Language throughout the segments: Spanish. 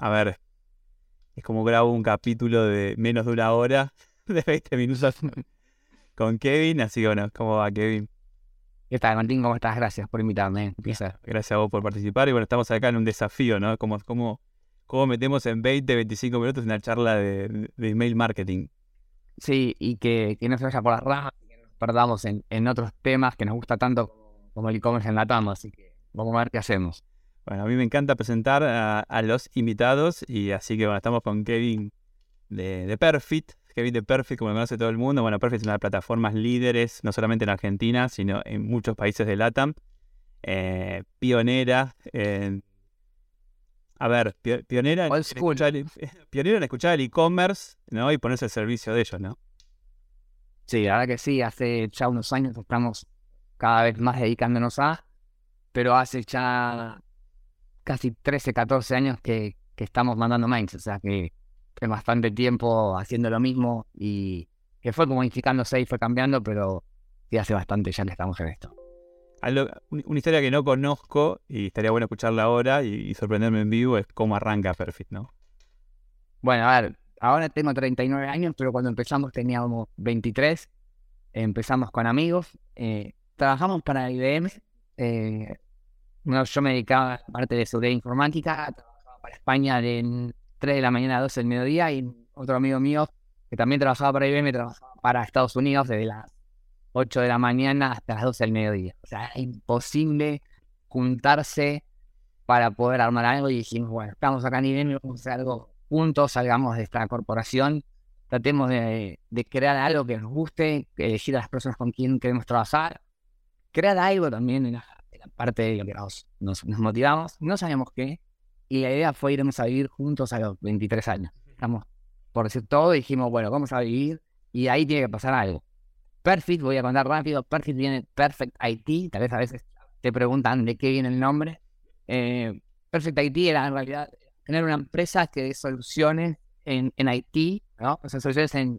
a ver, es como grabo un capítulo de menos de una hora, de 20 minutos con Kevin, así que bueno, ¿cómo va Kevin? ¿Qué tal, Martín? ¿Cómo estás? Gracias por invitarme. Gracias a vos por participar y bueno, estamos acá en un desafío, ¿no? Como, como, cómo metemos en 20, 25 minutos una charla de, email marketing. Sí, y que, no se vaya por las ramas, que nos perdamos en, en otros temas que nos gusta tanto como el e-commerce en la TAM, así que vamos a ver qué hacemos. Bueno, a mí me encanta presentar a, los invitados y así que bueno, estamos con Kevin de, Perfit. Kevin de Perfit, como lo conoce todo el mundo. Bueno, Perfit es una de las plataformas líderes, no solamente en Argentina, sino en muchos países de LATAM. Eh, pionera en... A ver, pionera en, escuchar, pionera en escuchar el e-commerce ¿no? y ponerse al servicio de ellos, ¿no? Sí, la verdad que sí. Hace ya unos años estamos cada vez más dedicándonos a, pero hace ya casi 13, 14 años que, estamos mandando mails, o sea que es bastante tiempo haciendo lo mismo y que fue como modificándose y fue cambiando, pero sí hace bastante ya que estamos en esto. una historia que no conozco y estaría bueno escucharla ahora y, sorprenderme en vivo es cómo arranca Perfect, ¿no? Bueno, a ver, ahora tengo 39 años, pero cuando empezamos teníamos 23. Empezamos con amigos, eh, trabajamos para IBM, eh, yo me dedicaba a parte de seguridad informática, trabajaba para España de 3 de la mañana a 12 del mediodía y otro amigo mío que también trabajaba para IBM trabajaba para Estados Unidos desde las 8 de la mañana hasta las 12 del mediodía. O sea, es imposible juntarse para poder armar algo y dijimos, bueno, estamos acá en IBM, vamos a hacer algo juntos, salgamos de esta corporación, tratemos de, de crear algo que nos guste, elegir a las personas con quien queremos trabajar, crear algo también en la parte de lo que nos, nos, motivamos, no sabíamos qué, y la idea fue irnos a vivir juntos a los 23 años. Estamos por decir todo, dijimos, bueno, vamos a vivir, y ahí tiene que pasar algo. Perfect, voy a contar rápido, Perfect viene Perfect IT, tal vez a veces te preguntan de qué viene el nombre. Eh, Perfect IT era en realidad tener una empresa que dé soluciones en, en IT, ¿no? O sea, soluciones en,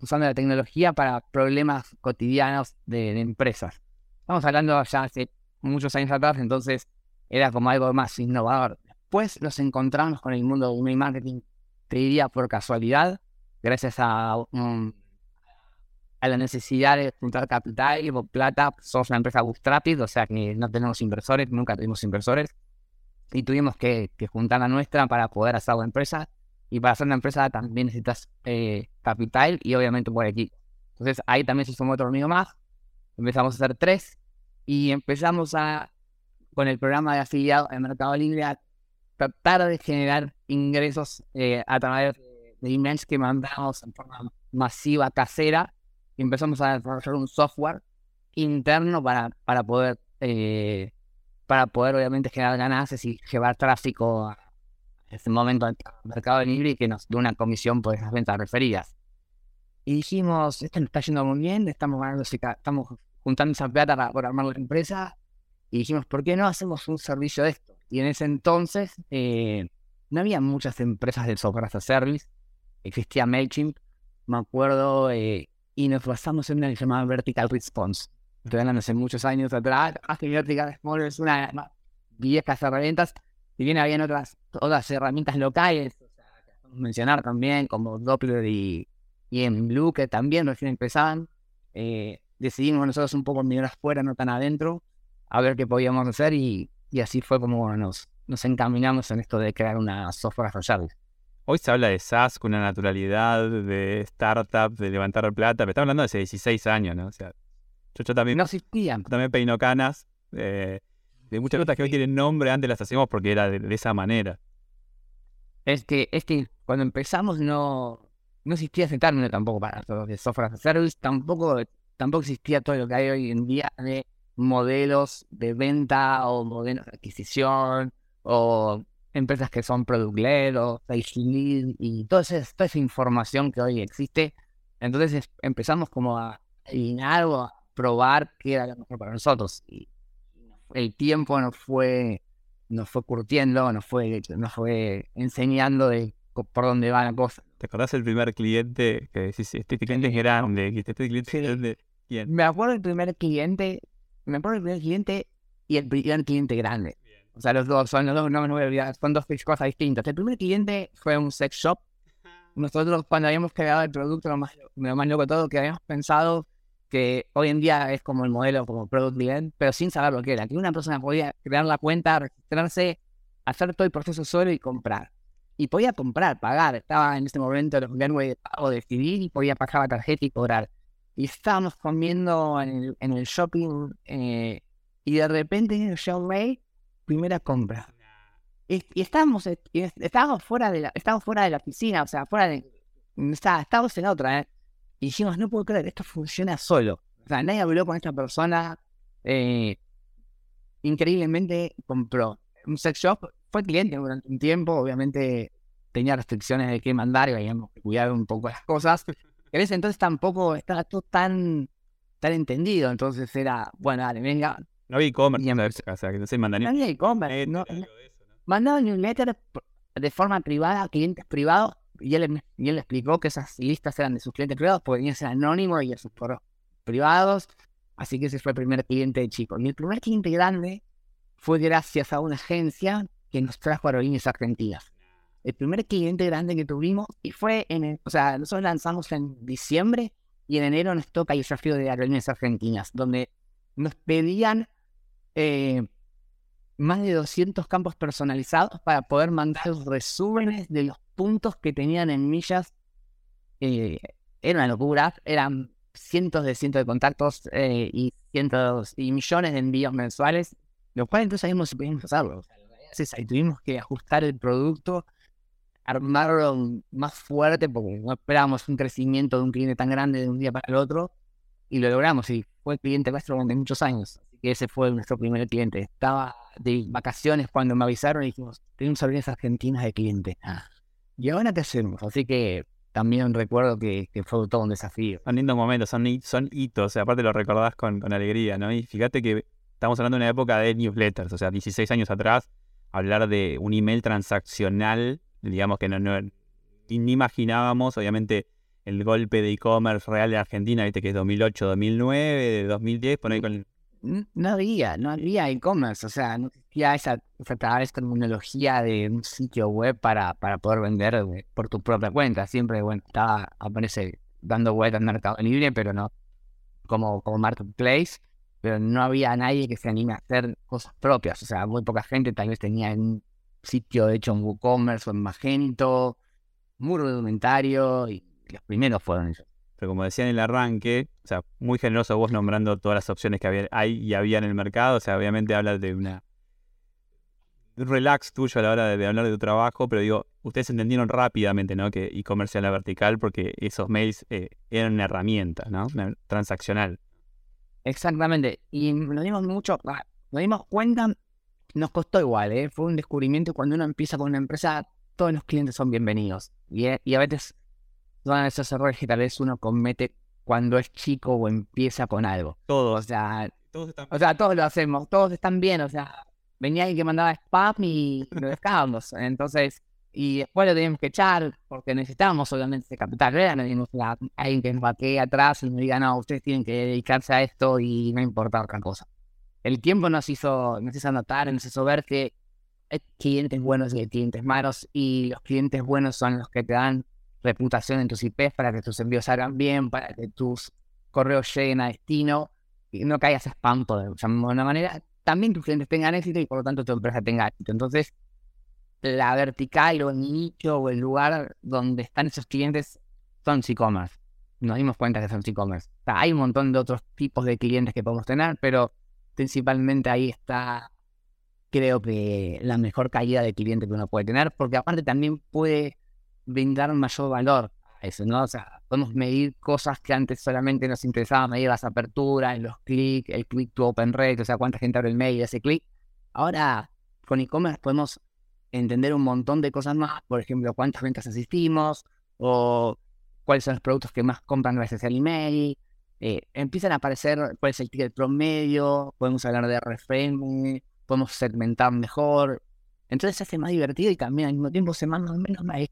usando la tecnología para problemas cotidianos de empresas. Estamos hablando ya hace muchos años atrás, entonces era como algo más innovador. Después nos encontramos con el mundo de email marketing, te diría por casualidad, gracias a, a la necesidad de juntar capital y plata. Somos una empresa bootstrapped, o sea que no tenemos inversores, nunca tuvimos inversores. Y tuvimos que, juntar la nuestra para poder hacer la empresa. Y para hacer una empresa también necesitas eh, capital y obviamente un buen equipo. Entonces ahí también se sumó otro amigo más. Empezamos a hacer tres y empezamos a, con el programa de afiliado en Mercado Libre, a tratar de generar ingresos eh, a través de emails que mandamos en forma masiva, casera, y empezamos a desarrollar un software interno para, para poder eh, para poder obviamente generar ganancias y llevar tráfico a ese momento al mercado libre y que nos dé una comisión por esas ventas referidas. Y dijimos, esto nos está yendo muy bien, estamos ganando, estamos juntando esa plata para, armar la empresa y dijimos, ¿por qué no hacemos un servicio de esto? Y en ese entonces eh, no había muchas empresas de software as a service, existía MailChimp, me acuerdo, eh, y nos basamos en una que se llamaba Vertical Response. Estoy hace muchos años atrás, que Vertical Response es una viejas herramientas, si bien habían otras, otras herramientas locales, o sea, que mencionar también, como Doppler y, y en Blue, que también recién empezaban. Eh, decidimos nosotros un poco mirar afuera, no tan adentro, a ver qué podíamos hacer y, así fue como nos, nos encaminamos en esto de crear una software as Hoy se habla de SaaS con una naturalidad, de startup, de levantar plata, pero estamos hablando de hace 16 años, ¿no? O sea, yo, también... No existían. También peino canas. Eh, de muchas cosas que hoy tienen nombre, antes las hacíamos porque era de, esa manera. Es que, es que cuando empezamos no, no existía ese término tampoco para de software as a service, tampoco tampoco existía todo lo que hay hoy en día de modelos de venta o modelos de adquisición o empresas que son product led o lead y toda esa, toda esa información que hoy existe. Entonces empezamos como a adivinar o a probar qué era lo mejor para nosotros. Y el tiempo nos fue, nos fue curtiendo, nos fue, nos fue enseñando de por dónde va la cosa. ¿Te acordás el primer cliente que decís, este cliente es grande, este cliente es grande? Me acuerdo del primer cliente, me acuerdo del primer cliente y el primer cliente grande. O sea, los dos, son los dos, no me voy a olvidar, son dos cosas distintas. El primer cliente fue un sex shop. Nosotros cuando habíamos creado el producto, lo más, lo más loco de todo, que habíamos pensado que hoy en día es como el modelo como product led, pero sin saber lo que era. Que una persona podía crear la cuenta, registrarse, hacer todo el proceso solo y comprar. Y podía comprar, pagar. Estaba en este momento los gateway de pago, decidir y podía pagar la tarjeta y cobrar. Y estábamos comiendo en el, shopping eh, y de repente en el May, primera compra. Y, estábamos, estábamos, fuera de la, estábamos fuera de la piscina, o sea, fuera de... Estábamos en otra, ¿eh? Y dijimos, no puedo creer, esto funciona solo. O sea, nadie habló con esta persona. Eh, increíblemente compró un sex shop. Fue cliente durante un tiempo, obviamente tenía restricciones de qué mandar y habíamos que un poco las cosas. En ese entonces tampoco estaba todo tan, tan entendido. Entonces era, bueno, dale, venga. No había e-commerce o sea, que no se mandaban. No había e-commerce. No, mandaban newsletters de forma privada a clientes privados y él, y él explicó que esas listas eran de sus clientes privados porque venían a ser anónimos y a sus privados. Así que ese fue el primer cliente chico. Y el primer cliente grande fue gracias a una agencia que nos trajo aerolíneas argentinas. El primer cliente grande que tuvimos y fue en el, o sea, nosotros lanzamos en diciembre y en enero nos toca el desafío de aerolíneas argentinas, donde nos pedían eh, más de 200 campos personalizados para poder mandar los resúmenes de los puntos que tenían en millas. Eh, era una locura, eran cientos de cientos de contactos eh, y cientos y millones de envíos mensuales, lo cual entonces si podíamos hacerlo. y tuvimos que ajustar el producto, armarlo más fuerte porque no esperábamos un crecimiento de un cliente tan grande de un día para el otro y lo logramos y fue el cliente nuestro durante muchos años. Así que ese fue nuestro primer cliente. Estaba de vacaciones cuando me avisaron y dijimos, tenemos aerolíneas argentinas de cliente. Ah. ¿Y ahora qué hacemos? Así que también recuerdo que, fue todo un desafío. Son lindos momentos, son, son hitos, aparte lo recordás con, con alegría, ¿no? Y fíjate que estamos hablando de una época de newsletters, o sea, 16 años atrás, hablar de un email transaccional, digamos que no, no ni imaginábamos, obviamente, el golpe de e-commerce real de Argentina, viste que es 2008, 2009, de 2010, por ahí con no había, no había e-commerce, o sea, no existía esa, esa, terminología de un sitio web para, para poder vender eh, por tu propia cuenta. Siempre, bueno, estaba, aparece dando web al Mercado Libre, pero no como, como Marketplace, pero no había nadie que se anime a hacer cosas propias. O sea, muy poca gente tal vez tenía un sitio hecho en WooCommerce o en Magento, muy rudimentario, y los primeros fueron ellos. Pero como decía en el arranque, o sea, muy generoso vos nombrando todas las opciones que había, hay y había en el mercado. O sea, obviamente habla de una un relax tuyo a la hora de, hablar de tu trabajo, pero digo, ustedes entendieron rápidamente, ¿no? Que e-commerce era vertical porque esos mails eh, eran una herramienta, ¿no? transaccional. Exactamente. Y nos dimos mucho, ah, nos dimos cuenta, nos costó igual, ¿eh? Fue un descubrimiento cuando uno empieza con una empresa, todos los clientes son bienvenidos. Y, y a veces son esos errores que tal vez uno comete cuando es chico o empieza con algo. Todos. O sea, todos o sea, todos lo hacemos, todos están bien, o sea, venía alguien que mandaba spam y lo dejábamos. Entonces, y después lo teníamos que echar porque necesitábamos obviamente ese capital necesitamos a alguien que nos baquee atrás y nos diga, no, ustedes tienen que dedicarse a esto y no importa otra cosa. El tiempo nos hizo, nos hizo notar, nos hizo ver que hay clientes buenos y hay clientes malos y los clientes buenos son los que te dan reputación en tus IPs para que tus envíos salgan bien, para que tus correos lleguen a destino y no caigas spam, de una manera. También tus clientes tengan éxito y por lo tanto tu empresa tenga éxito. Entonces, la vertical o el nicho o el lugar donde están esos clientes son e-commerce. Nos dimos cuenta que son e-commerce. hay un montón de otros tipos de clientes que podemos tener, pero principalmente ahí está, creo que la mejor calidad de cliente que uno puede tener, porque aparte también puede brindar mayor valor a eso, ¿no? O sea, podemos medir cosas que antes solamente nos interesaba medir las aperturas, los clics, el click to open rate, o sea, cuánta gente abre el mail y hace clic. Ahora, con e-commerce podemos entender un montón de cosas más, por ejemplo, cuántas ventas asistimos o cuáles son los productos que más compran gracias al email. Eh, empiezan a aparecer cuál es el ticket promedio, podemos hablar de RFM, podemos segmentar mejor. Entonces se hace más divertido y también al mismo tiempo se mandan menos mails,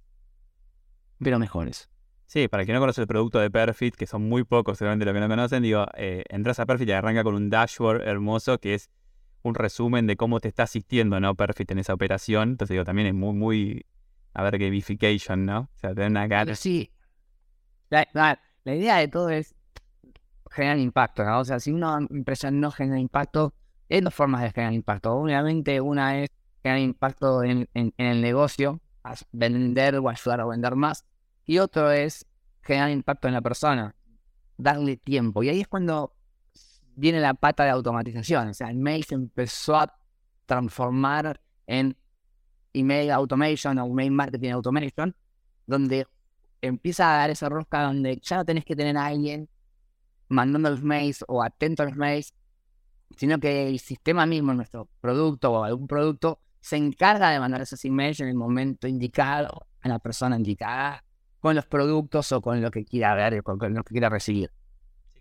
pero mejores. Sí, para quien no conoce el producto de Perfit, que son muy pocos seguramente los que no conocen, digo, eh, entras a Perfit y arranca con un dashboard hermoso que es un resumen de cómo te está asistiendo, ¿no? Perfit en esa operación. Entonces digo, también es muy, muy, a ver, gamification, ¿no? O sea, tener una gana. Sí. La, la, la idea de todo es generar impacto, ¿no? O sea, si una empresa no genera impacto, hay dos formas de generar impacto. Obviamente, una es generar impacto en, el negocio, vender o ayudar a vender más y otro es generar impacto en la persona, darle tiempo. Y ahí es cuando viene la pata de automatización. O sea, el mail se empezó a transformar en email automation o email marketing automation, donde empieza a dar esa rosca donde ya no tenés que tener a alguien mandando los mails o atento a los mails, sino que el sistema mismo, nuestro producto o algún producto, se encarga de mandar esos emails en el momento indicado, a la persona indicada, con los productos o con lo que quiera ver, con, lo que quiera recibir.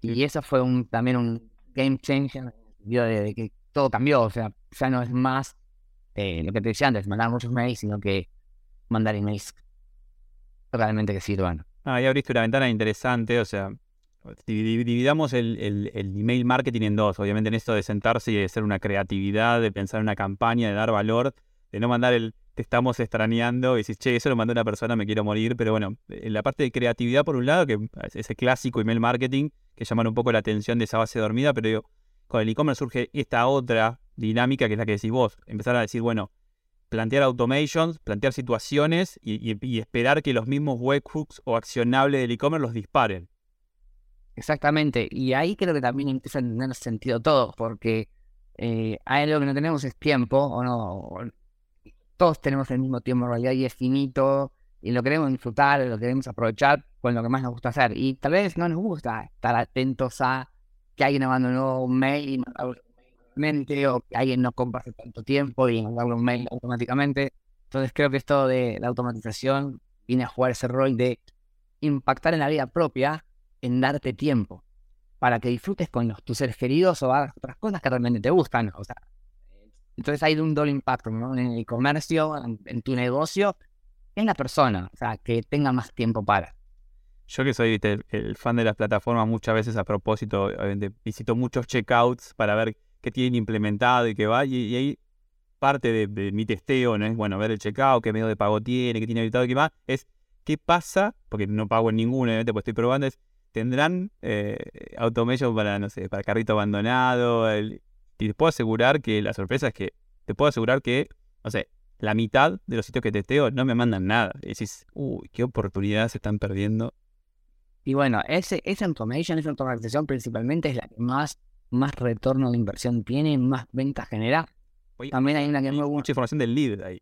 Y eso fue un, también un game changer, de, que todo cambió, o sea, ya no es más eh, lo que te decía antes, mandar muchos mails, sino que mandar emails realmente que sirvan. Ah, ya abriste una ventana interesante, o sea, dividamos el, el, el, email marketing en dos, obviamente en esto de sentarse y de hacer una creatividad, de pensar en una campaña, de dar valor, de no mandar el te estamos extrañando y dices, che, eso lo mandó una persona, me quiero morir. Pero bueno, en la parte de creatividad, por un lado, que es ese clásico email marketing, que llaman un poco la atención de esa base dormida, pero digo, con el e-commerce surge esta otra dinámica que es la que decís vos. Empezar a decir, bueno, plantear automations, plantear situaciones y, esperar que los mismos webhooks o accionables del e-commerce los disparen. Exactamente, y ahí creo que también empieza a tener sentido todo, porque eh, hay algo que no tenemos es tiempo, o no, todos tenemos el mismo tiempo en realidad y es finito y lo queremos disfrutar, lo queremos aprovechar con lo que más nos gusta hacer. Y tal vez no nos gusta estar atentos a que alguien abandonó un mail y o que alguien no compra hace tanto tiempo y mandarle un mail automáticamente. Entonces creo que esto de la automatización viene a jugar ese rol de impactar en la vida propia, en darte tiempo para que disfrutes con tus seres queridos o hagas otras cosas que realmente te gustan. O sea, entonces hay un doble impacto ¿no? en el comercio, en, tu negocio, en la persona, o sea, que tenga más tiempo para. Yo que soy el fan de las plataformas, muchas veces a propósito, visito muchos checkouts para ver qué tienen implementado y qué va, y, ahí parte de, mi testeo, ¿no? Es, bueno, ver el checkout, qué medio de pago tiene, qué tiene habilitado y qué más, es qué pasa, porque no pago en ninguno, obviamente, pues estoy probando, es, tendrán eh, automation para, no sé, para carrito abandonado, el, y te puedo asegurar que la sorpresa es que te puedo asegurar que, no sé, la mitad de los sitios que testeo no me mandan nada. Y decís, uy, qué oportunidades se están perdiendo. Y bueno, ese, esa automation, esa automatización principalmente es la que más, más retorno de inversión tiene, más ventas genera. También hay una que no mucha información del lead ahí.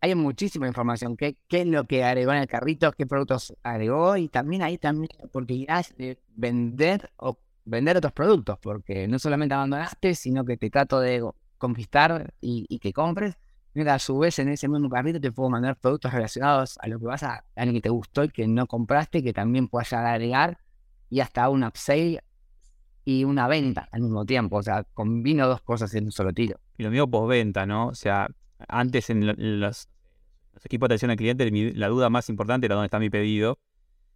Hay muchísima información. ¿Qué, ¿Qué es lo que agregó en el carrito? ¿Qué productos agregó? Y también hay también oportunidades de vender o vender otros productos, porque no solamente abandonaste, sino que te trato de conquistar y, que compres. Mira, a su vez en ese mismo carrito te puedo mandar productos relacionados a lo que vas a, a lo que te gustó y que no compraste, que también puedas agregar y hasta un upsell y una venta al mismo tiempo. O sea, combino dos cosas en un solo tiro. Y lo mismo postventa, ¿no? O sea, antes en los, equipos de atención al cliente, la duda más importante era dónde está mi pedido.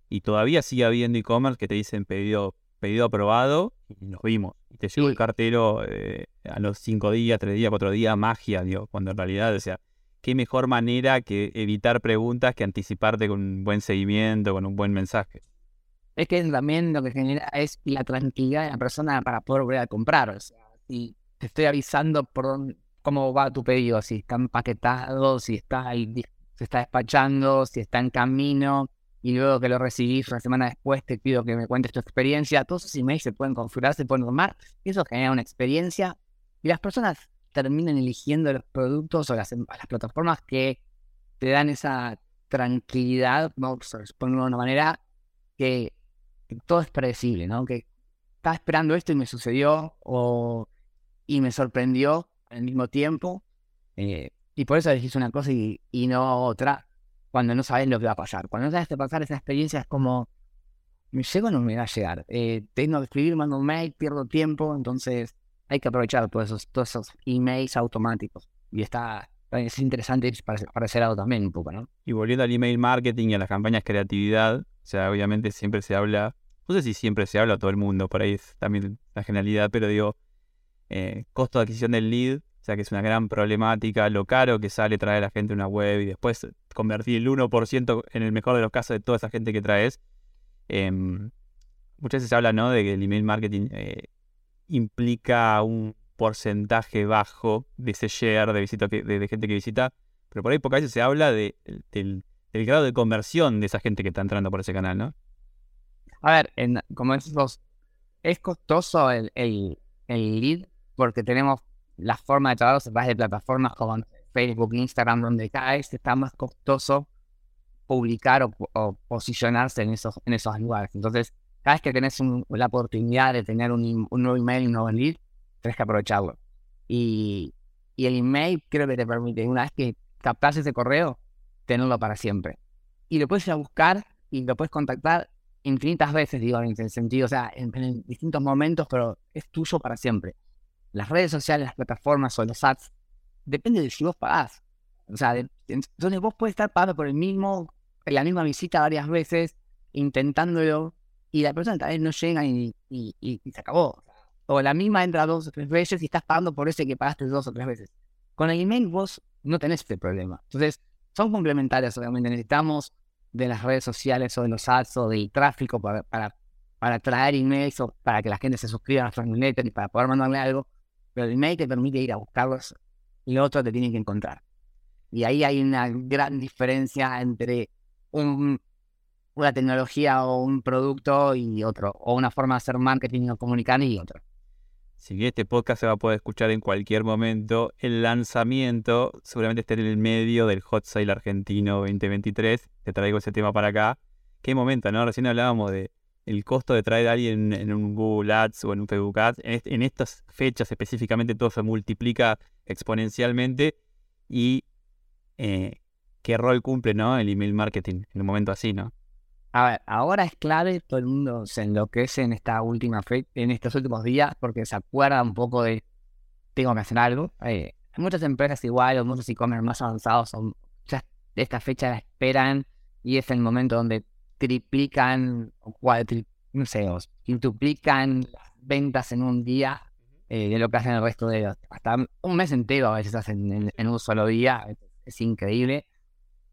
Y todavía sigue habiendo e-commerce que te dicen pedido pedido aprobado y nos vimos. Y te llegó el cartero eh, a los cinco días, tres días, cuatro días, magia, digo, cuando en realidad, o sea, qué mejor manera que evitar preguntas que anticiparte con un buen seguimiento, con un buen mensaje. Es que también lo que genera es la tranquilidad de la persona para poder volver a comprar. O sea, si te estoy avisando por cómo va tu pedido, si está empaquetado, si está se está despachando, si está en camino, y luego que lo recibís una semana después te pido que me cuentes tu experiencia. Todos esos emails se pueden configurar, se pueden tomar y eso genera una experiencia y las personas terminan eligiendo los productos o las, las plataformas que te dan esa tranquilidad, vamos ponerlo de una manera, que, todo es predecible, ¿no? Que estaba esperando esto y me sucedió o, y me sorprendió al mismo tiempo. Eh, y por eso elegís una cosa y, y no otra cuando no sabes lo que va a pasar. Cuando no sabes qué pasar, esa experiencia es como, ¿me llego o no me va a llegar? Eh, tengo que escribir, mando un mail, pierdo tiempo, entonces hay que aprovechar todos esos, todos esos emails automáticos. Y está, es interesante para, para ese lado también un poco, ¿no? Y volviendo al email marketing y a las campañas creatividad, o sea, obviamente siempre se habla, no sé si siempre se habla a todo el mundo, por ahí es también la generalidad, pero digo, eh, costo de adquisición del lead, o sea que es una gran problemática, lo caro que sale traer a la gente una web y después convertir el 1% en el mejor de los casos de toda esa gente que traes. Em, muchas veces se habla ¿no? de que el email marketing eh, implica un porcentaje bajo de ese share de, visita de, gente que visita, pero por ahí pocas veces se habla de, del, grado de conversión de esa gente que está entrando por ese canal, ¿no? A ver, como decimos, es costoso el, el, el, lead porque tenemos la forma de trabajo a través de plataformas como Facebook, Instagram, donde cada vez está más costoso publicar o, posicionarse en esos, en esos lugares. Entonces, cada vez que tenés la oportunidad de tener un, un, nuevo email y un nuevo lead, tenés que aprovecharlo. Y, y, el email creo que te permite, una vez que captas ese correo, tenerlo para siempre. Y lo puedes ir a buscar y lo puedes contactar infinitas veces, digo, en el sentido, o sea, en, distintos momentos, pero es tuyo para siempre. Las redes sociales, las plataformas o los ads, depende de si vos pagás. O sea, entonces vos puedes estar pagando por el mismo, la misma visita varias veces, intentándolo, y la persona tal vez no llega y, se acabó. O la misma entra dos o tres veces y estás pagando por ese que pagaste dos o tres veces. Con el email vos no tenés este problema. Entonces, son complementarias, obviamente. Necesitamos de las redes sociales o de los ads o del tráfico para, para, para traer emails o para que la gente se suscriba a nuestros newsletters y para poder mandarle algo. Pero el email te permite ir a buscarlos y otro te tiene que encontrar. Y ahí hay una gran diferencia entre un, una tecnología o un producto y otro, o una forma de hacer marketing o comunicar y otro. Si este podcast se va a poder escuchar en cualquier momento, el lanzamiento seguramente esté en el medio del Hot Sale Argentino 2023. Te traigo ese tema para acá. Qué momento, ¿no? Recién hablábamos de el costo de traer a alguien en un Google Ads o en un Facebook Ads. En, estas fechas específicamente todo se multiplica exponencialmente y eh, qué rol cumple, ¿no? El email marketing en un momento así, ¿no? A ver, ahora es clave, todo el mundo se enloquece en esta última fe en estos últimos días, porque se acuerda un poco de tengo que hacer algo. Eh, muchas empresas igual, o muchos e-commerce más avanzados, son, ya esta fecha la esperan y es el momento donde triplican o no sé, o quintuplican las ventas en un día eh, de lo que hacen el resto de ellos. Hasta un mes entero a veces hacen en un solo día, es increíble.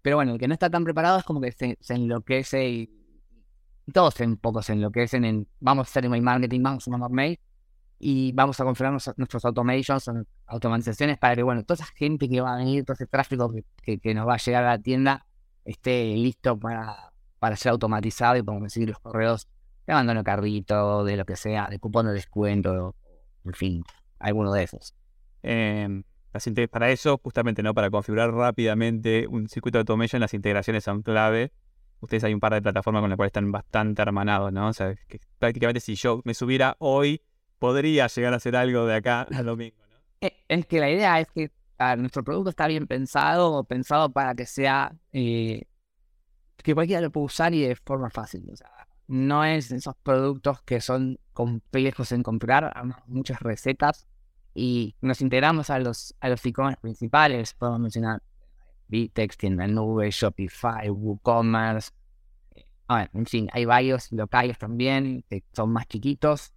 Pero bueno, el que no está tan preparado es como que se, enloquece y, todos un poco se enloquecen en vamos a hacer email marketing, vamos a mandar mail y vamos a configurar nuestros, automations, automatizaciones para que, bueno, toda esa gente que va a venir, todo ese tráfico que, que, nos va a llegar a la tienda esté listo para, para ser automatizado y podemos recibir los correos de abandono carrito, de lo que sea, de cupón de descuento, en fin, alguno de esos. Eh, para eso, justamente, ¿no? Para configurar rápidamente un circuito de automation, las integraciones son clave. Ustedes hay un par de plataformas con las cuales están bastante hermanados, ¿no? O sea, que prácticamente si yo me subiera hoy, podría llegar a hacer algo de acá al domingo, ¿no? Eh, es que la idea es que nuestro producto está bien pensado, pensado para que sea eh, que cualquiera lo pueda usar y de forma fácil. No es esos productos que son complejos en comprar, muchas recetas y nos integramos a los a los e-commerce principales, podemos mencionar Vitex, Tienda Nube, Shopify, WooCommerce. Bueno, en fin, hay varios locales también que son más chiquitos,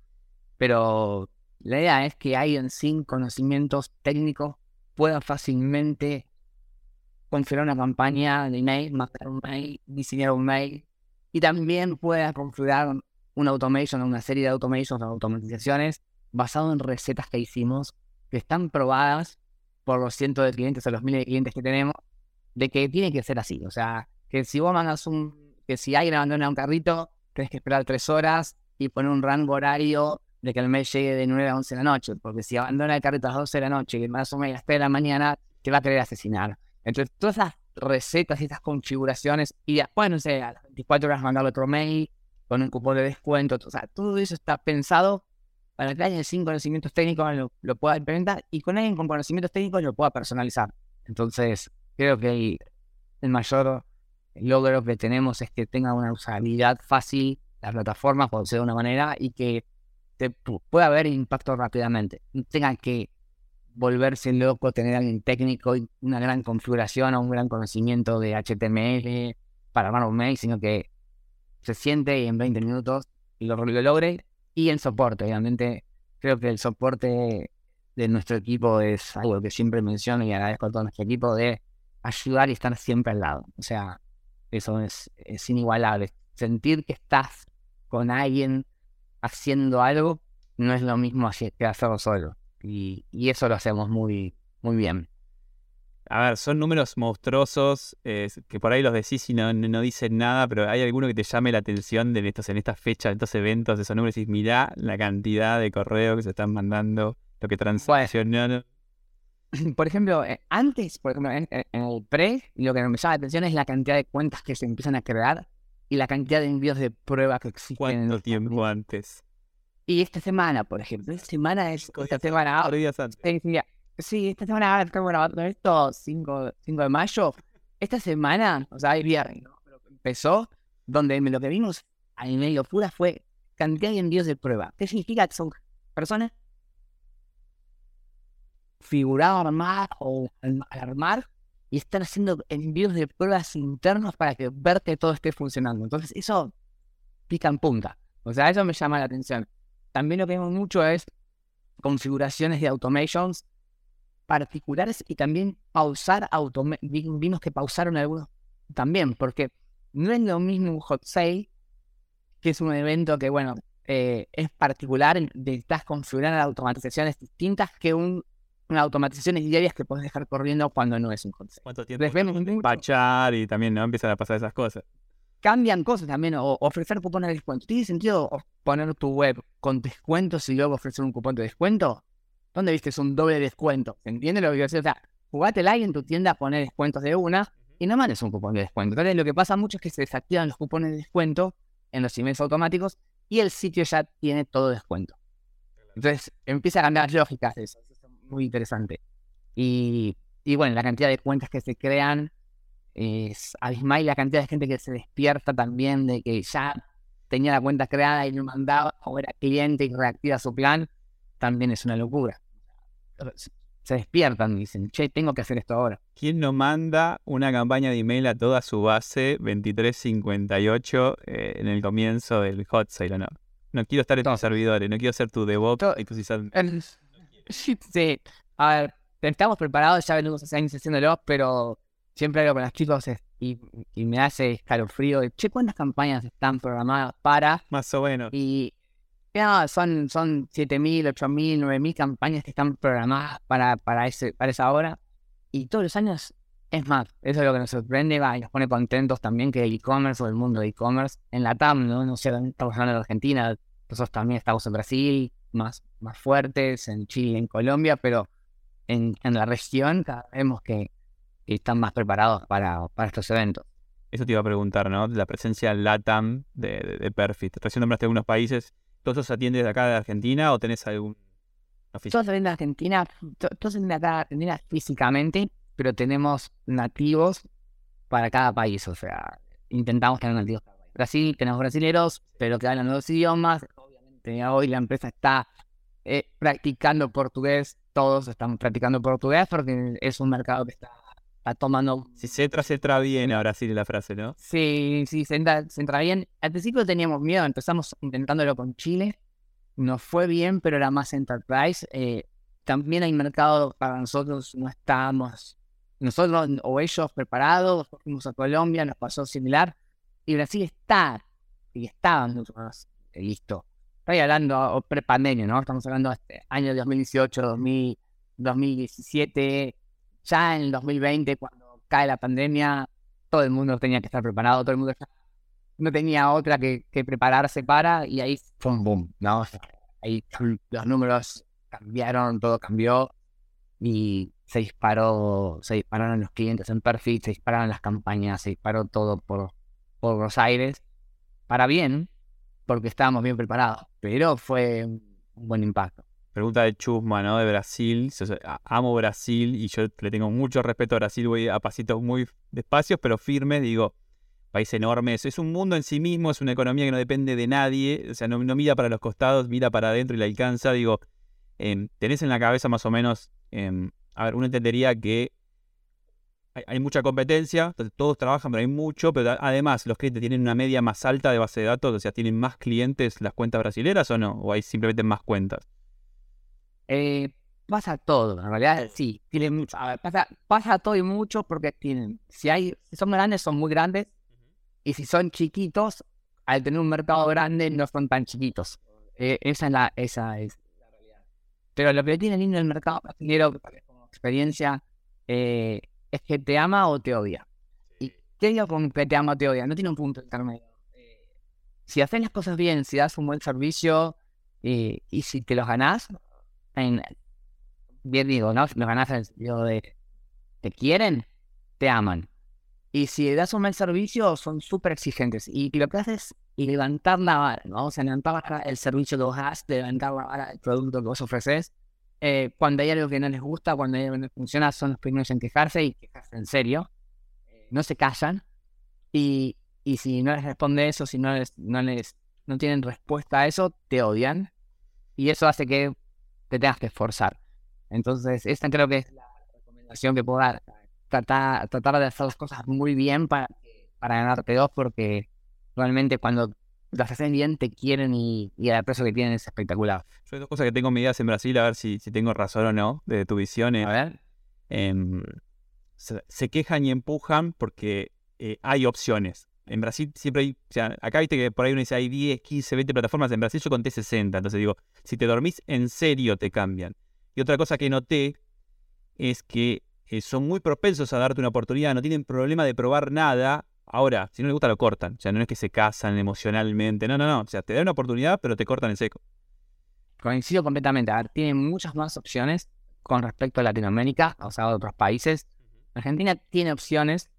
pero la idea es que alguien sin conocimientos técnicos pueda fácilmente configurar una campaña de email, mandar un mail, diseñar un mail y también pueda configurar una automation, una serie de automations o automatizaciones basado en recetas que hicimos, que están probadas por los cientos de clientes o los miles de clientes que tenemos, de que tiene que ser así. O sea, que si vos mandas un, que si alguien abandona un carrito, tenés que esperar tres horas y poner un rango horario de que el mail llegue de 9 a 11 de la noche, porque si abandona el carrito a las 12 de la noche y más o menos a las 3 de la mañana, te va a querer asesinar. Entonces, todas esas recetas y estas configuraciones, y después, no sé, a las 24 horas mandarle otro mail con un cupón de descuento, todo eso está pensado para que alguien sin conocimientos técnicos lo, pueda implementar y con alguien con conocimientos técnicos lo pueda personalizar. Entonces, creo que el, mayor logro que tenemos es que tenga una usabilidad fácil la plataforma, por de una manera, y que te pu- pueda haber impacto rápidamente. No tenga que volverse loco, tener alguien técnico y una gran configuración o un gran conocimiento de HTML para armar un mail, sino que se siente y en 20 minutos lo, lo logre. Y el soporte, obviamente, creo que el soporte de nuestro equipo es algo que siempre menciono y agradezco a todo nuestro equipo de ayudar y estar siempre al lado. O sea, eso es, es inigualable. Sentir que estás con alguien haciendo algo no es lo mismo que hacerlo solo. Y, y eso lo hacemos muy, muy bien. A ver, son números monstruosos eh, que por ahí los decís y no, no dicen nada, pero hay alguno que te llame la atención de estos, en estas fechas, en estos eventos, esos números y decís, mirá la cantidad de correos que se están mandando, lo que transaccionaron. Por ejemplo, eh, antes, por ejemplo, en, el pre, lo que me llama la atención es la cantidad de cuentas que se empiezan a crear y la cantidad de envíos de prueba que existen. en ¿Cuánto tiempo antes? Y esta semana, por ejemplo, esta semana es esta semana Cuatro días antes. Sí, esta semana estamos grabando esto 5, 5 de mayo. Esta semana, o sea, el viernes, ¿no? Pero empezó donde lo que vimos a medio pura fue cantidad de envíos de prueba. ¿Qué significa? Que son personas figuradas armadas o al al armar y están haciendo envíos de pruebas internos para que ver que todo esté funcionando. Entonces, eso pica en punta. O sea, eso me llama la atención. También lo que vemos mucho es configuraciones de automations particulares y también pausar vimos que pausaron algunos también, porque no es lo mismo un hot sale, que es un evento que, bueno, eh, es particular, necesitas configurar automatizaciones distintas que un, una automatizaciones diarias que puedes dejar corriendo cuando no es un hot sale. ¿Cuánto tiempo? Les vemos mucho. Pachar y también no empiezan a pasar esas cosas. Cambian cosas también, o ofrecer cupones de descuento. ¿Tiene sentido poner tu web con descuentos y luego ofrecer un cupón de descuento? ¿Dónde viste es un doble descuento? ¿Se entiende lo que quiero decir? O sea, jugátela y en tu tienda poner descuentos de una y no mandes un cupón de descuento. Entonces lo que pasa mucho es que se desactivan los cupones de descuento en los emails automáticos y el sitio ya tiene todo descuento. Entonces empieza a cambiar lógicas eso. Es muy interesante. Y bueno, la cantidad de cuentas que se crean es abismal la cantidad de gente que se despierta también de que ya tenía la cuenta creada y no mandaba o era cliente y reactiva su plan, también es una locura. Se despiertan y dicen, che, tengo que hacer esto ahora. ¿Quién no manda una campaña de email a toda su base 2358 eh, en el comienzo del hot sale o no? No quiero estar en tus servidores, no quiero ser tu DevOps Todo. y tu sí. A ver, estamos preparados, ya venimos hace años haciéndolo, pero siempre hablo con los chicos y, y me hace escalofrío. de, Che, ¿cuántas campañas están programadas para? Más o menos. Y no, son, son 7.000, 8.000, 9.000 campañas que están programadas para, para, ese, para esa hora. Y todos los años es más. Eso es lo que nos sorprende va, y nos pone contentos también que el e-commerce o el mundo de e-commerce en la TAM, ¿no? No sé, estamos hablando de Argentina, nosotros también estamos en Brasil, más, más fuertes, en Chile, en Colombia, pero en, en la región vemos que, que están más preparados para, para estos eventos. Eso te iba a preguntar, ¿no? La presencia LATAM de, de, de Perfit. Recién nombraste algunos países. ¿Todos esos atiendes de acá de Argentina o tenés algún oficina? Todos salen de Argentina, to- todos salen de acá de Argentina físicamente, pero tenemos nativos para cada país. O sea, intentamos tener nativos para país. Brasil, tenemos brasileros, pero que hablan los dos idiomas. Obviamente, hoy la empresa está eh, practicando portugués, todos están practicando portugués porque es un mercado que está, está tomando Si se entra, se entra bien a Brasil la frase, ¿no? Sí, sí, se entra, se entra bien. Al principio teníamos miedo, empezamos intentándolo con Chile. Nos fue bien, pero era más enterprise. Eh, también hay mercado para nosotros, no estábamos, nosotros o ellos preparados, fuimos a Colombia, nos pasó similar. Y Brasil está, y estaba mucho más eh, listo. Estoy hablando pre-pandemia, ¿no? Estamos hablando de este año 2018, 2000, 2017, ya en el 2020, cuando cae la pandemia, todo el mundo tenía que estar preparado, todo el mundo no tenía otra que, que prepararse para, y ahí fue un boom, ¿no? Ahí los números cambiaron, todo cambió, y se disparó, se dispararon los clientes en perfil, se dispararon las campañas, se disparó todo por, por los aires, para bien, porque estábamos bien preparados, pero fue un buen impacto. Pregunta de Chusma, ¿no? De Brasil. amo Brasil y yo le tengo mucho respeto a Brasil. Voy a pasitos muy despacios, pero firmes. Digo, país enorme. Es, un mundo en sí mismo, es una economía que no depende de nadie. O sea, no, mira para los costados, mira para adentro y la alcanza. Digo, em, tenés en la cabeza más o menos. Em, a ver, uno entendería que hay, mucha competencia, entonces todos trabajan, pero hay mucho, pero además los clientes tienen una media más alta de base de datos, o sea, ¿tienen más clientes las cuentas brasileras o no? ¿O hay simplemente más cuentas? Eh, pasa todo, en realidad sí, tienen mucho. pasa, pasa todo y mucho porque tienen, si hay, si son grandes, son muy grandes, y si son chiquitos, al tener un mercado grande, no son tan chiquitos. Eh, esa es la, esa es la realidad. Pero lo que tiene lindo el mercado brasileño, como experiencia, eh, es que te ama o te odia. ¿Y qué digo con que te ama o te odia? No tiene un punto intermedio. Eh, si haces las cosas bien, si das un buen servicio y si te los ganás, en, bien digo, ¿no? Los ganás en el sentido de te quieren, te aman. Y si das un buen servicio, son súper exigentes. Y, lo que haces es levantar la vara, ¿no? O sea, levantar el servicio que vos das, levantar la vara el producto que vos ofreces. Eh, cuando hay algo que no les gusta, cuando hay algo que no funciona, son los primeros en quejarse y quejarse en serio. Eh, no se callan. Y, y si no les responde eso, si no les, no les no tienen respuesta a eso, te odian. Y eso hace que te tengas que esforzar. Entonces, esta creo que es la recomendación que puedo dar. Tratar, tratar de hacer las cosas muy bien para, para ganarte dos, porque realmente cuando las hacen bien te quieren y, y el precio que tienen es espectacular. Yo hay dos cosas que tengo medidas en Brasil, a ver si, si tengo razón o no, de tu visión. a ver. Em, se, quejan y empujan porque eh, hay opciones. En Brasil siempre hay, o sea, acá viste que por ahí uno dice hay 10, 15, 20 plataformas, en Brasil yo conté 60, entonces digo, si te dormís en serio te cambian. Y otra cosa que noté es que eh, son muy propensos a darte una oportunidad, no tienen problema de probar nada. Ahora, si no les gusta lo cortan, o sea, no es que se casan emocionalmente, no, no, no, o sea, te dan una oportunidad pero te cortan en seco. Coincido completamente, a ver, tienen muchas más opciones con respecto a Latinoamérica, o sea, a otros países. Argentina tiene opciones,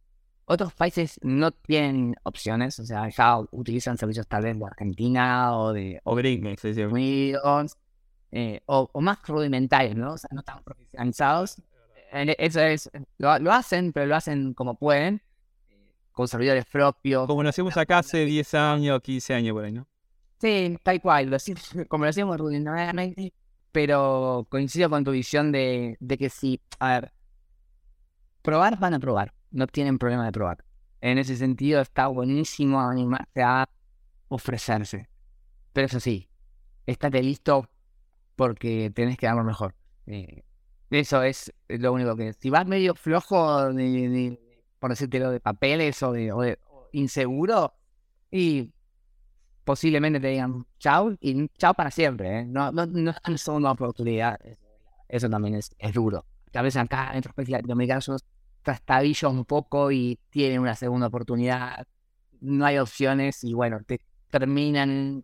otros países no tienen opciones, o sea, ya utilizan servicios tal vez de Argentina o de o Estados Unidos, eh, o, más rudimentarios, ¿no? O sea, no tan profesionalizados. Eso es, lo, hacen, pero lo hacen como pueden, con servidores propios. Como lo hacemos acá hace 10 años, 15 años por ahí, ¿no? Sí, tal cual, como lo hacemos rudimentariamente, pero coincido con tu visión de, de que sí, a ver, probar van a probar no tienen problema de probar. En ese sentido está buenísimo animarse a ofrecerse. Pero eso sí, estate listo porque tenés que dar lo mejor. Eh, eso es lo único que... Si vas medio flojo, de, por decírtelo, de papeles o de, inseguro, y posiblemente te digan chao y chao para siempre. ¿eh? No, no, no es una oportunidad. Eso también es, es duro. A veces acá en otros países latinoamericanos trastabillo un poco y tienen una segunda oportunidad. No hay opciones y bueno, te terminan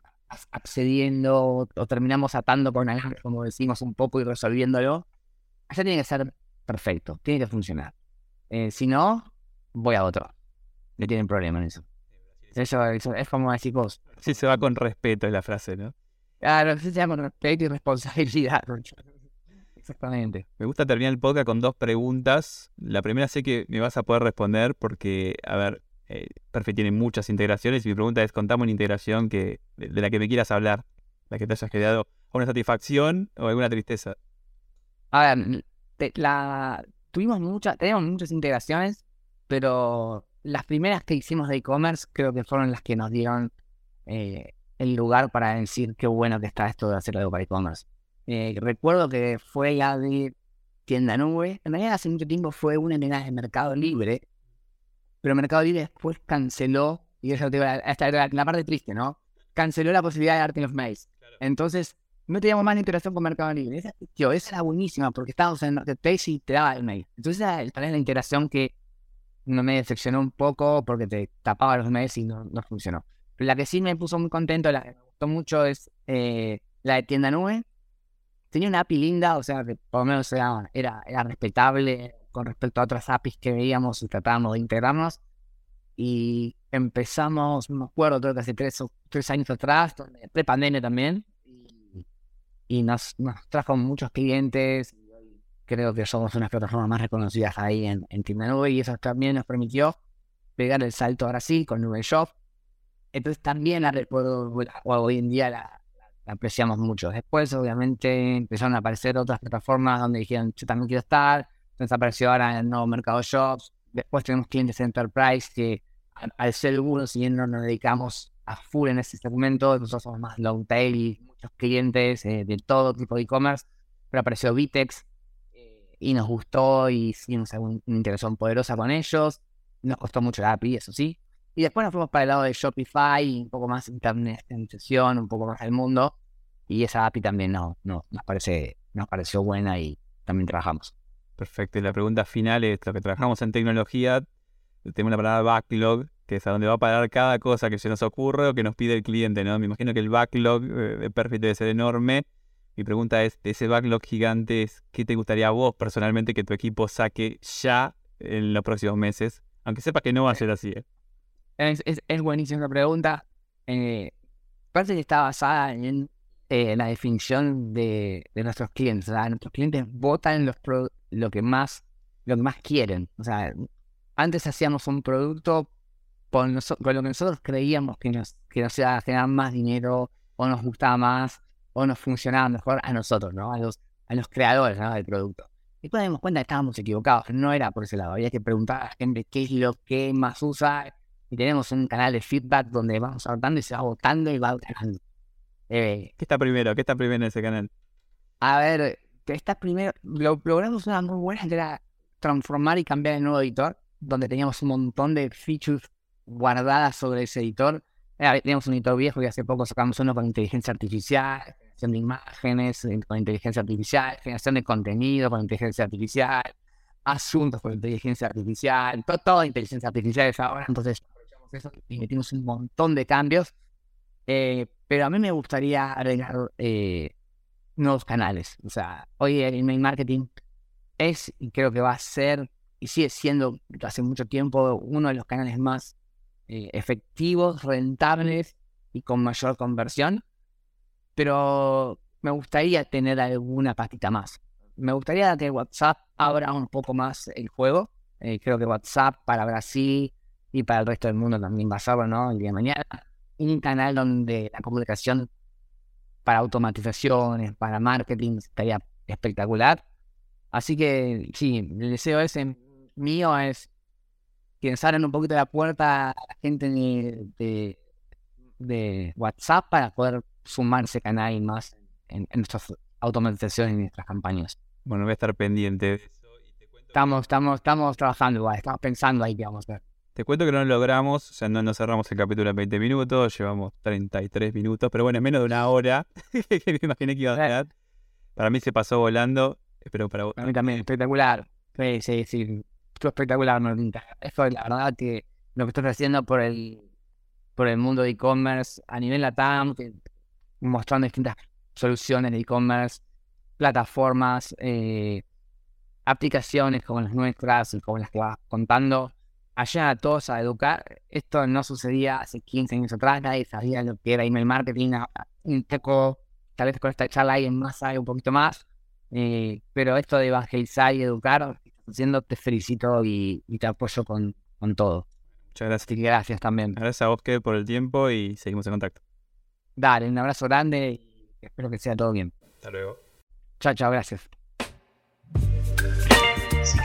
accediendo o terminamos atando con algo, como decimos un poco y resolviéndolo. Allá tiene que ser perfecto, tiene que funcionar. Eh, si no, voy a otro. No tienen problema en eso. Eso, es como decir vos. Sí, se va con respeto, es la frase, ¿no? Claro, se llama con respeto y responsabilidad. Exactamente. Me gusta terminar el podcast con dos preguntas. La primera sé que me vas a poder responder porque, a ver, eh, Perfect tiene muchas integraciones y mi pregunta es, contame una integración que, de, la que me quieras hablar, la que te hayas quedado una satisfacción o alguna tristeza. A ver, la, tuvimos muchas, tenemos muchas integraciones, pero las primeras que hicimos de e-commerce creo que fueron las que nos dieron eh, el lugar para decir qué bueno que está esto de hacer algo para e-commerce. Eh, recuerdo que fue ya de tienda nube. En realidad hace mucho tiempo fue una de Mercado Libre. Pero Mercado Libre después canceló, y eso te esta era la parte triste, ¿no? Canceló la posibilidad de darte los mails. Entonces, no teníamos más interacción con Mercado Libre. Esa, tío, esa era buenísima porque estábamos en Marketplace y te daba el mail. Entonces, esa la integración que no me decepcionó un poco porque te tapaba los mails y no, no funcionó. Pero la que sí me puso muy contento, la que me gustó mucho es eh, la de tienda nube tenía una API linda, o sea, que por lo menos era, era, respetable con respecto a otras APIs que veíamos y tratábamos de integrarnos. Y empezamos, me acuerdo, creo que hace tres, tres años atrás, pre-pandemia también. y nos, nos trajo muchos clientes. Creo que somos una de las plataformas más reconocidas ahí en, en Team Nube y eso también nos permitió pegar el salto ahora sí con Nube Shop. Entonces también la recuerdo, hoy en día la apreciamos mucho. Después, obviamente, empezaron a aparecer otras plataformas donde dijeron, yo también quiero estar. Entonces apareció ahora el nuevo Mercado Shops. Después tenemos clientes Enterprise que, al ser algunos, si no nos dedicamos a full en ese segmento, nosotros somos más long tail y muchos clientes eh, de todo tipo de e-commerce. Pero apareció Vitex eh, y nos gustó y hicimos una interacción poderosa con ellos. Nos costó mucho la API, eso sí. Y después nos fuimos para el lado de Shopify, un poco más internacionalización, un poco más del mundo. Y esa API también no, no, nos, parece, nos pareció buena y también trabajamos. Perfecto. Y la pregunta final es, lo que trabajamos en tecnología, tenemos la palabra backlog, que es a donde va a parar cada cosa que se nos ocurre o que nos pide el cliente, ¿no? Me imagino que el backlog eh, de Perfect debe ser enorme. Mi pregunta es, de ese backlog gigante, ¿qué te gustaría a vos personalmente que tu equipo saque ya en los próximos meses? Aunque sepa que no va a ser así, ¿eh? Es, es, buenísima la pregunta. Eh, parece que está basada en eh, la definición de, nuestros clientes. nuestros clientes votan los lo que más lo que más quieren. O sea, antes hacíamos un producto con, lo que nosotros creíamos que nos, que nos iba a generar más dinero, o nos gustaba más, o nos funcionaba mejor a nosotros, ¿no? A los, a los creadores del producto. Después nos dimos cuenta que estábamos equivocados, no era por ese lado. Había que preguntar a la gente qué es lo que más usa y tenemos un canal de feedback donde vamos votando y se va votando y va ganando. Eh, ¿Qué está primero? ¿Qué está primero en ese canal? A ver, que está primero, lo logramos una muy buena que era transformar y cambiar el nuevo editor, donde teníamos un montón de features guardadas sobre ese editor. Eh, teníamos un editor viejo y hace poco sacamos uno con inteligencia artificial, generación de imágenes eh, con inteligencia artificial, generación de contenido con inteligencia artificial, asuntos con inteligencia artificial, todo, todo inteligencia artificial es ahora, entonces y metimos un montón de cambios. Eh, pero a mí me gustaría agregar eh, nuevos canales. O sea, hoy el email marketing es y creo que va a ser y sigue siendo hace mucho tiempo uno de los canales más eh, efectivos, rentables y con mayor conversión. Pero me gustaría tener alguna patita más. Me gustaría que WhatsApp abra un poco más el juego. creo que WhatsApp para Brasil y para el resto del mundo también va a ¿no? El día de mañana. Un canal donde la comunicación para automatizaciones, para marketing, estaría espectacular. Así que sí, el deseo ese mío es que abran un poquito la puerta a la gente de, de, WhatsApp para poder sumarse canal más en, nuestras automatizaciones y nuestras campañas. Bueno, voy a estar pendiente de. Estamos, estamos, estamos trabajando estamos pensando ahí que vamos a ver. Te cuento que no lo logramos, o sea, no, cerramos el capítulo en 20 minutos, llevamos 33 minutos, pero bueno, en menos de una hora, que me imaginé que iba a ser. Para mí se pasó volando, espero para vos. Para mí también, espectacular. Sí, sí, sí, estuvo espectacular. Esto, la verdad, que lo que estás haciendo por el, por el mundo de e-commerce a nivel LATAM, mostrando distintas soluciones de e-commerce, plataformas, eh, aplicaciones como las nuestras y como las que vas contando allá a todos a educar. Esto no sucedía hace 15 años atrás, nadie sabía lo que era email marketing. Un poco, tal vez con esta charla alguien más sabe un poquito más. Eh, pero esto de evangelizar y educar, haciendo, te felicito y, te apoyo con, con, todo. Muchas gracias. Y gracias también. Gracias a vos, que por el tiempo y seguimos en contacto. Dale, un abrazo grande y espero que sea todo bien. Hasta luego. Chao, chao, gracias.